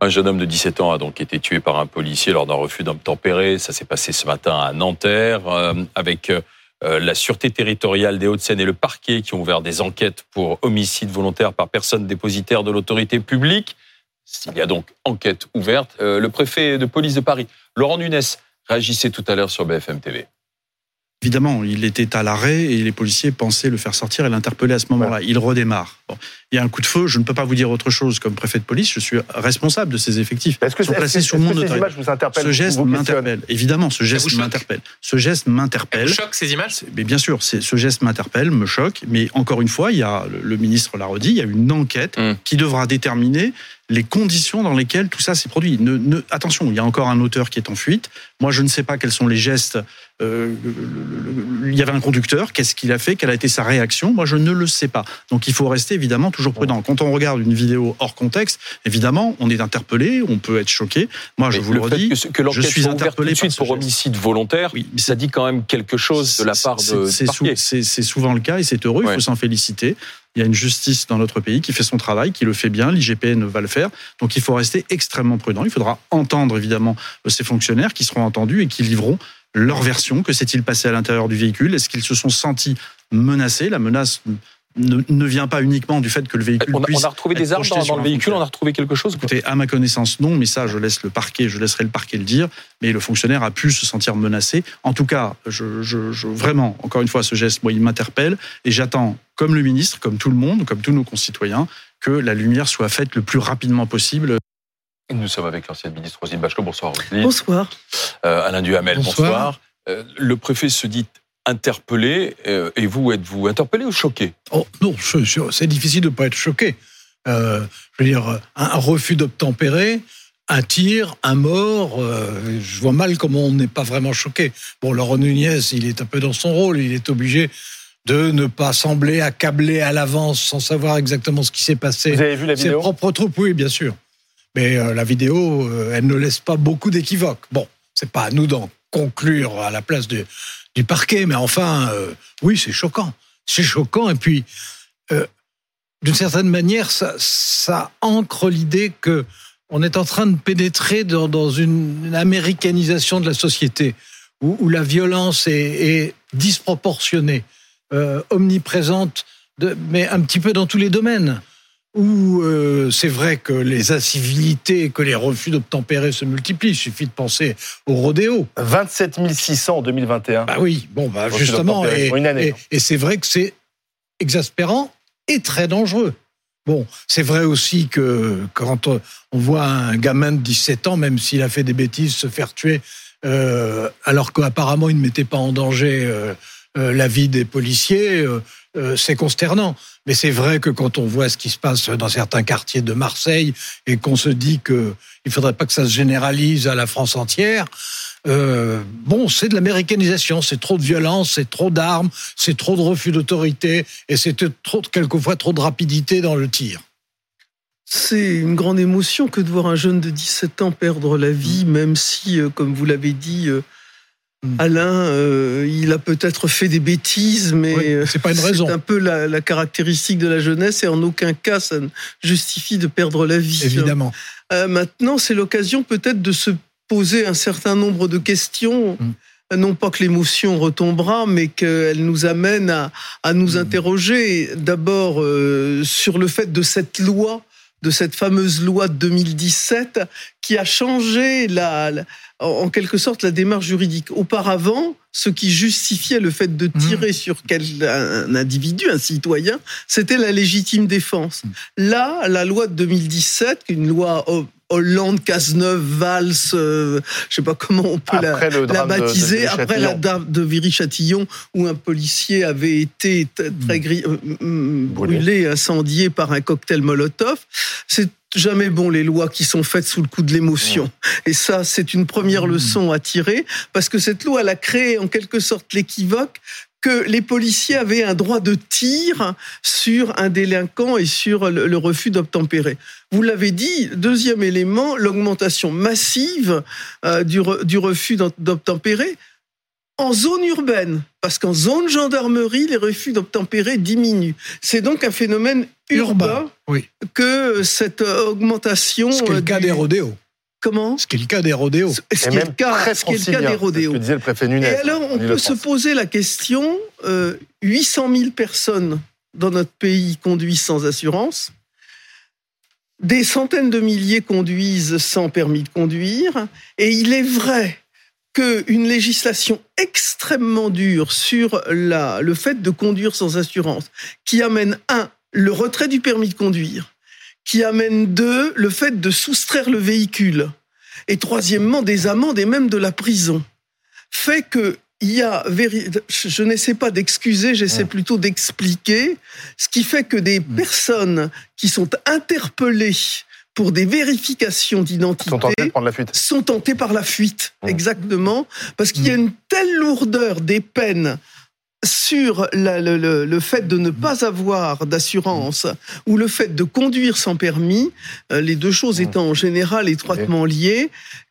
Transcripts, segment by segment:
Un jeune homme de 17 ans a donc été tué par un policier lors d'un refus d'obtempérer. Ça s'est passé ce matin à Nanterre, euh, avec euh, la Sûreté territoriale des Hauts-de-Seine et le parquet qui ont ouvert des enquêtes pour homicide volontaire par personne dépositaire de l'autorité publique. Il y a donc enquête ouverte. Euh, le préfet de police de Paris, Laurent Nunes, réagissait tout à l'heure sur BFM TV. Évidemment, il était à l'arrêt et les policiers pensaient le faire sortir et l'interpeller à ce moment-là. Il redémarre. Il y a un coup de feu, je ne peux pas vous dire autre chose comme préfet de police, je suis responsable de ces effectifs. Est-ce que, sont placés sous mon Ce geste m'interpelle. Évidemment, ce geste m'interpelle. Ce geste m'interpelle. choque ces images? Mais bien sûr, ce geste m'interpelle, me choque. Mais encore une fois, il y a le ministre l'a redit, il y a une enquête hum. qui devra déterminer les conditions dans lesquelles tout ça s'est produit. Ne, attention, il y a encore un auteur qui est en fuite. Moi, je ne sais pas quels sont les gestes. Euh, il y avait un conducteur. Qu'est-ce qu'il a fait Quelle a été sa réaction Moi, je ne le sais pas. Donc, il faut rester évidemment toujours prudent. Quand on regarde une vidéo hors contexte, évidemment, on est interpellé, on peut être choqué. Moi, je vous le, redis, que, je suis interpellé tout de suite pour homicide volontaire. Oui, mais ça dit quand même quelque chose de la part de. C'est souvent le cas et c'est heureux. Il faut s'en féliciter. Il y a une justice dans notre pays qui fait son travail, qui le fait bien. L'IGPN va le faire. Donc il faut rester extrêmement prudent. Il faudra entendre évidemment ces fonctionnaires qui seront entendus et qui livreront leur version. Que s'est-il passé à l'intérieur du véhicule? Est-ce qu'ils se sont sentis menacés? La menace ne, vient pas uniquement du fait que le véhicule on, puisse on a retrouvé des armes dans, le véhicule, on a retrouvé quelque chose. Écoutez, à ma connaissance, non, mais ça, je laisse le parquet, je laisserai le parquet le dire. Mais le fonctionnaire a pu se sentir menacé. En tout cas, je, je, vraiment, encore une fois, ce geste, moi, il m'interpelle et j'attends, comme le ministre, comme tout le monde, comme tous nos concitoyens, que la lumière soit faite le plus rapidement possible. Nous sommes avec l'ancienne ministre Roselyne Bachelot. Bonsoir Roselyne. Bonsoir. Euh, Alain Duhamel, bonsoir. bonsoir. Euh, le préfet se dit interpellé. Euh, et vous, êtes-vous interpellé ou choqué oh, Non, c'est difficile de ne pas être choqué. Euh, je veux dire, un refus d'obtempérer, un tir, un mort, euh, je vois mal comment on n'est pas vraiment choqué. Bon, Laurent Nunez, il est un peu dans son rôle, il est obligé de ne pas sembler accablé à l'avance sans savoir exactement ce qui s'est passé. Vous avez vu la vidéo? Ses propres troupes, oui, bien sûr. Mais la vidéo, elle ne laisse pas beaucoup d'équivoques. Bon, c'est pas à nous d'en conclure à la place de, du parquet, mais enfin, euh, oui, c'est choquant. C'est choquant, et puis, euh, d'une certaine manière, ça, ancre l'idée que on est en train de pénétrer dans, une, américanisation de la société, où, la violence est, disproportionnée, euh, omniprésente, mais un petit peu dans tous les domaines où euh, c'est vrai que les incivilités, que les refus d'obtempérer se multiplient. Il suffit de penser au rodéo. 27 600 en 2021. Bah oui, bon, bah justement, et, et c'est vrai que c'est exaspérant et très dangereux. Bon, c'est vrai aussi que quand on voit un gamin de 17 ans, même s'il a fait des bêtises, se faire tuer, euh, alors qu'apparemment il ne mettait pas en danger euh, la vie des policiers, euh, c'est consternant. Mais c'est vrai que quand on voit ce qui se passe dans certains quartiers de Marseille et qu'on se dit qu'il ne faudrait pas que ça se généralise à la France entière, euh, bon, c'est de l'américanisation, c'est trop de violence, c'est trop d'armes, c'est trop de refus d'autorité et c'est trop, quelquefois trop de rapidité dans le tir. C'est une grande émotion que de voir un jeune de 17 ans perdre la vie, même si, euh, comme vous l'avez dit, Mm. Alain, euh, il a peut-être fait des bêtises, mais euh, c'est pas une raison. C'est un peu la, caractéristique de la jeunesse et en aucun cas ça ne justifie de perdre la vie. Évidemment. Euh, maintenant, c'est l'occasion peut-être de se poser un certain nombre de questions. Mm. Non pas que l'émotion retombera, mais qu'elle nous amène à, à nous mm. interroger d'abord sur le fait de cette loi de cette fameuse loi de 2017 qui a changé la, en quelque sorte la démarche juridique. Auparavant, ce qui justifiait le fait de mmh. tirer sur un individu, un citoyen, c'était la légitime défense. Mmh. Là, la loi de 2017, une loi Hollande, Cazeneuve, Valls, euh, je sais pas comment on peut la, baptiser, après la dame de Viry-Châtillon, où un policier avait été très mmh. euh, brûlé, incendié par un cocktail Molotov. C'est jamais bon les lois qui sont faites sous le coup de l'émotion. Et ça, c'est une première leçon à tirer, parce que cette loi, elle a créé en quelque sorte l'équivoque que les policiers avaient un droit de tir sur un délinquant et sur le, refus d'obtempérer. Vous l'avez dit, deuxième élément, l'augmentation massive euh, du, du refus d'obtempérer en zone urbaine, parce qu'en zone gendarmerie, les refus d'obtempérer diminuent. C'est donc un phénomène urbain, que cette augmentation. Ce qui est le cas des rodéos. Comment Ce qui est le cas des rodéos. Ce qui est le cas, ce est le cas des rodéos. disait le préfet Nunez, Et alors, on peut se poser la question 800 000 personnes dans notre pays conduisent sans assurance. Des centaines de milliers conduisent sans permis de conduire. Et il est vrai qu'une législation extrêmement dure sur la, le fait de conduire sans assurance, qui amène, un, le retrait du permis de conduire, qui amène, deux, le fait de soustraire le véhicule, et troisièmement, des amendes et même de la prison, fait que il y a, je n'essaie pas d'excuser, j'essaie plutôt d'expliquer, ce qui fait que des mmh. personnes qui sont interpellées pour des vérifications d'identité sont tentées, sont tentées par la fuite, mmh. exactement, parce qu'il y a mmh. une telle lourdeur des peines sur le, fait de ne pas avoir d'assurance ou le fait de conduire sans permis, euh, les deux choses étant en général étroitement liées,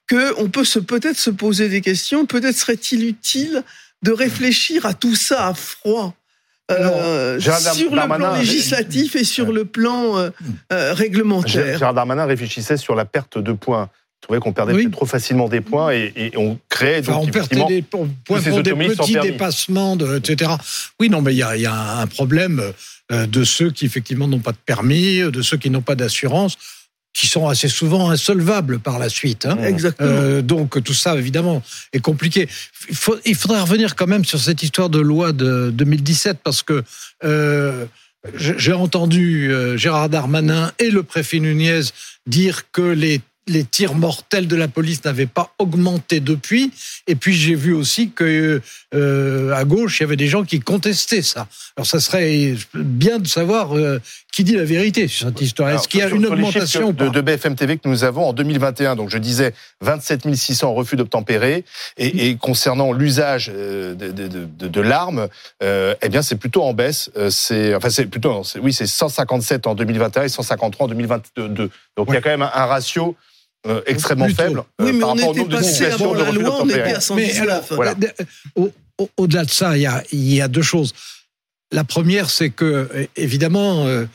qu'on peut se, peut-être se poser des questions, peut-être serait-il utile de réfléchir à tout ça à froid. Euh, sur le plan législatif et sur le plan euh, euh, réglementaire. Gérard Darmanin réfléchissait sur la perte de points. Je trouvais qu'on perdait trop facilement des points et, on créait donc on perdait des points pour des petits dépassements, de, etc. Oui, non, mais il y a, y a, un problème de ceux qui effectivement n'ont pas de permis, de ceux qui n'ont pas d'assurance qui sont assez souvent insolvables par la suite. Hein. Exactement. Euh, donc tout ça, évidemment, est compliqué. Il, faut, il, faudrait revenir quand même sur cette histoire de loi de 2017 parce que euh, j'ai entendu euh, Gérard Darmanin et le préfet Nunez dire que les les tirs mortels de la police n'avaient pas augmenté depuis. Et puis j'ai vu aussi que euh, à gauche, il y avait des gens qui contestaient ça. Alors ça serait bien de savoir euh, qui dit la vérité sur cette histoire. Est-ce qu'il y a une augmentation de, de, BFM TV que nous avons en 2021 Donc je disais 27 600 refus d'obtempérer. Et, et concernant l'usage euh, de, de, de l'arme, euh, eh bien c'est plutôt en baisse. C'est enfin c'est plutôt oui c'est 157 en 2021 et 153 en 2022. Donc il y a quand même un ratio euh, extrêmement faible euh, oui, mais par on rapport au nombre de situations de refus d'obtempérer. Au-delà de ça, il y, a, il y a deux choses. La première, c'est que, évidemment, euh,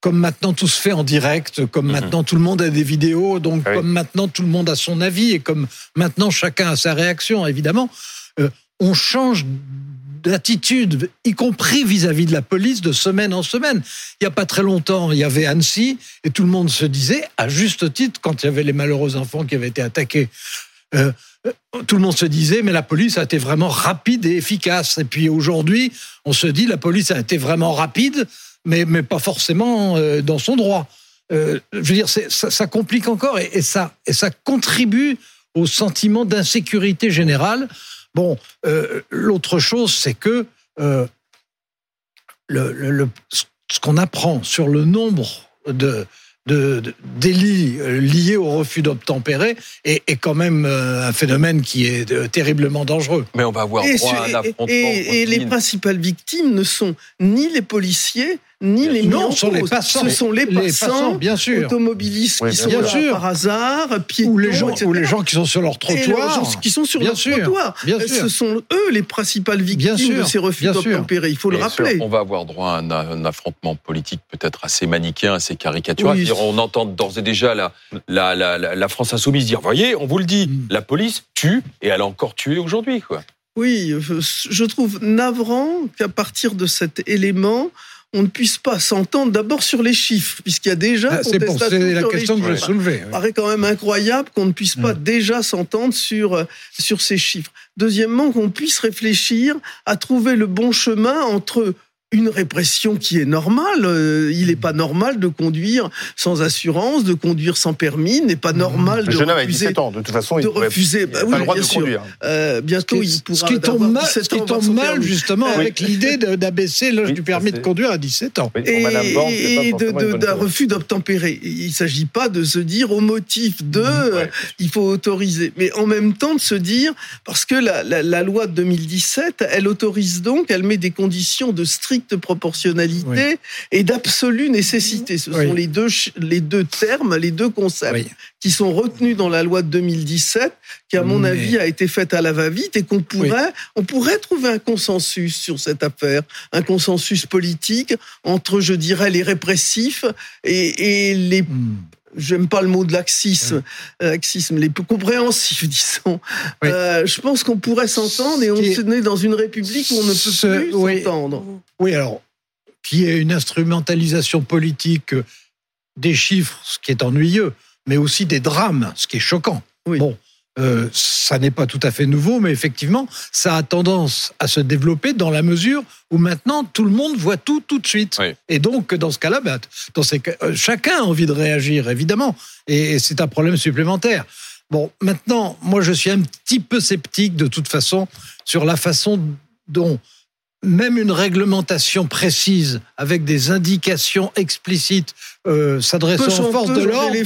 comme maintenant tout se fait en direct, comme mhm. maintenant tout le monde a des vidéos, donc comme maintenant tout le monde a son avis et comme maintenant chacun a sa réaction, évidemment, on change d'attitude, y compris vis-à-vis de la police, de semaine en semaine. Il n'y a pas très longtemps, il y avait Annecy, et tout le monde se disait, à juste titre, quand il y avait les malheureux enfants qui avaient été attaqués, euh, euh, tout le monde se disait, mais la police a été vraiment rapide et efficace. Et puis aujourd'hui, on se dit, la police a été vraiment rapide, mais, mais pas forcément euh, dans son droit. je veux dire, ça, complique encore et, ça, et ça contribue au sentiment d'insécurité générale. Bon, euh, l'autre chose, c'est que euh, le, ce qu'on apprend sur le nombre de, de, délits euh, liés au refus d'obtempérer est, est, quand même un phénomène qui est terriblement dangereux. Mais on va avoir droit à un affrontement. Et, et les principales victimes ne sont ni les policiers, ni les non, sont les passants. Ce sont les passants, bien sûr. automobilistes qui sont là par hasard, piétons, ou les gens, ou les gens qui sont sur leur trottoir, qui sont sur leur trottoir. Ce sont eux les principales victimes de ces refus d'obtempérer. Il faut le rappeler. on va avoir droit à un, affrontement politique peut-être assez manichéen, assez caricatural. On entend d'ores et déjà la, la, la, la, France insoumise dire, voyez, on vous le dit, mm. la police tue et elle a encore tué aujourd'hui, quoi. Oui, je trouve navrant qu'à partir de cet élément, on ne puisse pas s'entendre d'abord sur les chiffres, puisqu'il y a déjà ah, C'est la question que je soulevais. Paraît quand même incroyable qu'on ne puisse pas mm. déjà s'entendre sur, euh, sur ces chiffres. Deuxièmement, qu'on puisse réfléchir à trouver le bon chemin entre une répression qui est normale. Euh, il n'est pas normal de conduire sans assurance, de conduire sans permis, n'est pas normal de jeune refuser. 17 ans, de toute façon, il de refuser. Bah, oui, bien sûr. Euh, bientôt, il pourra. Ce qui tombe mal, ce qui tombe mal justement, avec l'idée d'abaisser l'âge du permis de conduire à 17 ans. et, d'un refus d'obtempérer. Il ne s'agit pas de se dire au motif de, euh, il faut autoriser, mais en même temps de se dire parce que la, la loi de 2017, elle autorise donc, elle met des conditions de strict stricte proportionnalité et d'absolue nécessité. Ce sont les deux, les deux termes, les deux concepts qui sont retenus dans la loi de 2017, qui à mon avis a été faite à la va-vite et qu'on pourrait, on pourrait trouver un consensus sur cette affaire, un consensus politique entre, je dirais, les répressifs et, les hmm j'aime pas le mot de laxisme, euh, laxisme, les plus compréhensifs, disons. Euh, je pense qu'on pourrait s'entendre et on est dans une république où on ne peut plus s'entendre. Oui, alors, qui est une instrumentalisation politique des chiffres, ce qui est ennuyeux, mais aussi des drames, ce qui est choquant. Bon, euh, ça n'est pas tout à fait nouveau, mais effectivement, ça a tendance à se développer dans la mesure où maintenant tout le monde voit tout tout de suite. Et donc, dans ce cas-là, bah, dans ces euh, chacun a envie de réagir, évidemment, et, c'est un problème supplémentaire. Bon, maintenant, moi, je suis un petit peu sceptique de toute façon sur la façon dont même une réglementation précise avec des indications explicites euh, s'adressant aux forces de l'ordre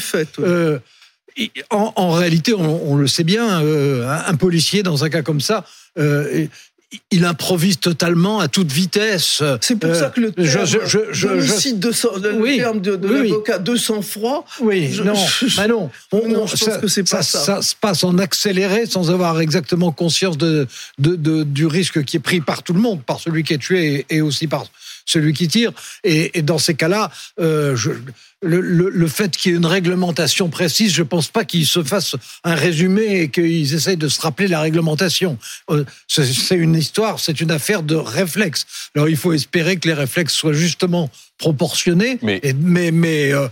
en, réalité, on, le sait bien, euh, un policier dans un cas comme ça, euh, il improvise totalement à toute vitesse. C'est pour ça que le terme, je, je, je, je cite de, le terme de, de l'avocat de sang-froid. Oui, non, bah non. non, je pense que c'est pas ça, ça, se passe en accéléré sans avoir exactement conscience de, de, du risque qui est pris par tout le monde, par celui qui est tué et, aussi par celui qui tire. Et, et dans ces cas-là, euh, le, le, le, fait qu'il y ait une réglementation précise, je ne pense pas qu'ils se fassent un résumé et qu'ils essayent de se rappeler la réglementation. Euh, c'est une histoire, c'est une affaire de réflexe. Alors il faut espérer que les réflexes soient justement proportionnés, mais il mais, mais, euh,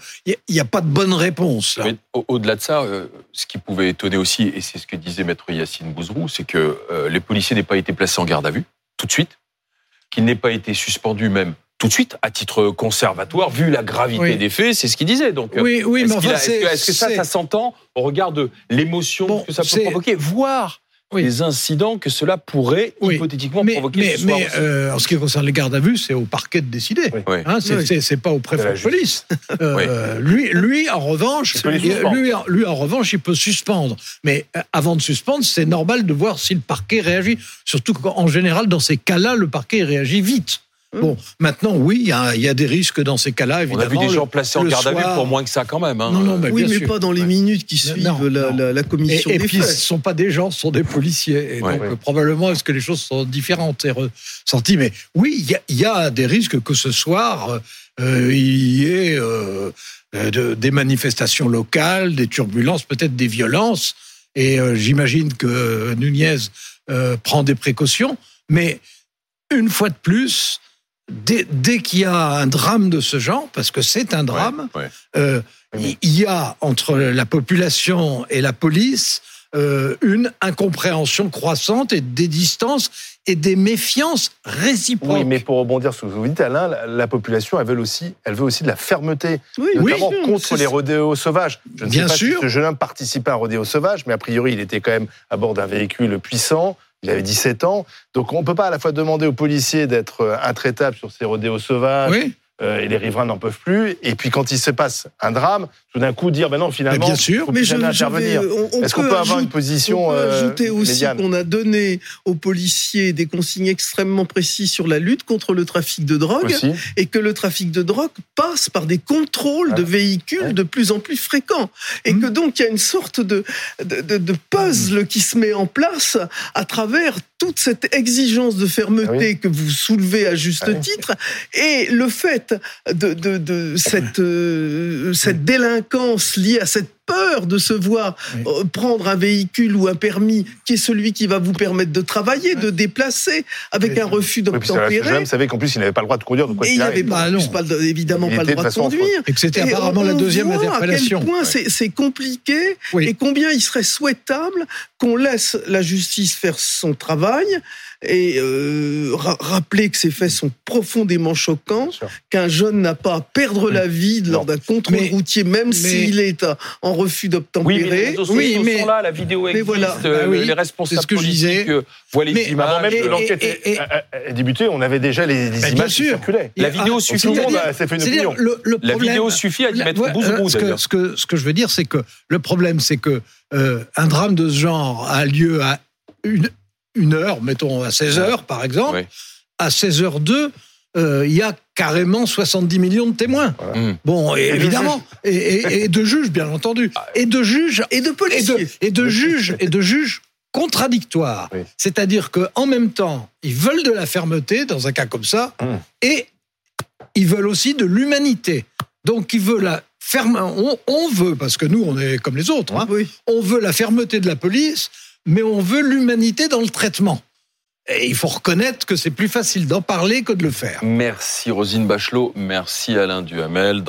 n'y a, pas de bonne réponse. Au-delà de ça, euh, ce qui pouvait étonner aussi, et c'est ce que disait maître Yacine Bouzrou, c'est que les policiers n'aient pas été placés en garde à vue tout de suite, qu'ils n'aient pas été suspendus même tout de suite à titre conservatoire, vu la gravité des faits, c'est ce qu'il disait. Donc, oui, oui, mais enfin, est-ce que, ça, ça s'entend au regard de l'émotion que ça peut provoquer, voire les incidents que cela pourrait hypothétiquement provoquer mais, ce soir Mais euh, en ce qui concerne les gardes à vue, c'est au parquet de décider. Hein, c'est pas au préfet de police. Euh, lui, lui, en revanche, lui, lui, en revanche, il peut suspendre. Mais euh, avant de suspendre, c'est normal de voir si le parquet réagit. Surtout qu'en général, dans ces cas-là, le parquet réagit vite. Bon, maintenant, oui, il y, a, des risques dans ces cas-là, évidemment. On a vu des gens placés en garde à vue pour moins que ça, quand même. Hein. Non, non, mais oui, mais pas dans les minutes qui suivent la, commission et, des et puis, ce ne sont pas des gens, ce sont des policiers. Et donc, probablement, est-ce que les choses sont différentes et ressenties Mais oui, il y, a des risques que ce soir, euh, il y ait euh, des manifestations locales, des turbulences, peut-être des violences. Et euh, j'imagine que Nunez prend des précautions. Mais une fois de plus, dès, qu'il y a un drame de ce genre, parce que c'est un drame, euh, il y a entre la population et la police euh, une incompréhension croissante et des distances et des méfiances réciproques. Oui, mais pour rebondir sur ce que vous dites, Alain, la, population, elle veut aussi, elle veut aussi de la fermeté, notamment contre les rodéos sauvages. Je ne Bien sais pas sûr. si ce jeune homme participait à un rodéo sauvage, mais a priori, il était quand même à bord d'un véhicule puissant. Il avait 17 ans. Donc on ne peut pas à la fois demander aux policiers d'être euh, intraitables sur ces rodéos sauvages. Euh, et les riverains n'en peuvent plus. Et puis quand il se passe un drame, tout d'un coup dire ben non finalement, bien sûr, mais je, intervenir. Est-ce qu'on peut, avoir une position On peut euh, ajouter aussi qu'on a donné aux policiers des consignes extrêmement précises sur la lutte contre le trafic de drogue et que le trafic de drogue passe par des contrôles de véhicules de plus en plus fréquents. Et que mmh. donc il y a une sorte de, de, de puzzle qui se met en place à travers toute cette exigence de fermeté ah que vous soulevez à juste ah titre et le fait de, de, de cette, euh, cette délinquance liée à cette peur de se voir euh, prendre un véhicule ou un permis qui est celui qui va vous permettre de travailler, de déplacer avec un refus d'obtempérer. vous savez qu'en plus il n'avait pas le droit de conduire. De quoi et il n'avait pas, évidemment pas le droit de conduire. Et que c'était apparemment la deuxième interpellation. À quel point c'est compliqué et combien il serait souhaitable qu'on laisse la justice faire son travail et euh, rappeler que ces faits sont profondément choquants, qu'un jeune n'a pas à perdre la vie lors d'un contrôle routier, même s'il est en refus d'obtempérer. Oui, mais, sont là, la vidéo existe, voilà. euh, ah les responsables ce que je disais. voient les images. Avant même que l'enquête ait débuté, on avait déjà les, les images qui circulaient. La vidéo suffit. Tout le monde s'est fait une opinion. La vidéo suffit à y mettre bout Ce que ce que je veux dire, c'est que le problème, c'est que euh, un drame de ce genre a lieu à une une heure, mettons à 16 heures par exemple, à 16 h 2 euh, il y a carrément 70 millions de témoins. Mmh. Bon, évidemment, et, de juges, bien entendu, ah, et de juges et de policiers, et de, juges et de juges contradictoires. C'est-à-dire qu'en même temps, ils veulent de la fermeté dans un cas comme ça, mmh. et ils veulent aussi de l'humanité. Donc, ils veulent la ferme. On, veut, parce que nous, on est comme les autres. Hein, on veut la fermeté de la police, mais on veut l'humanité dans le traitement. Et il faut reconnaître que c'est plus facile d'en parler que de le faire. Merci Rosine Bachelot, merci Alain Duhamel.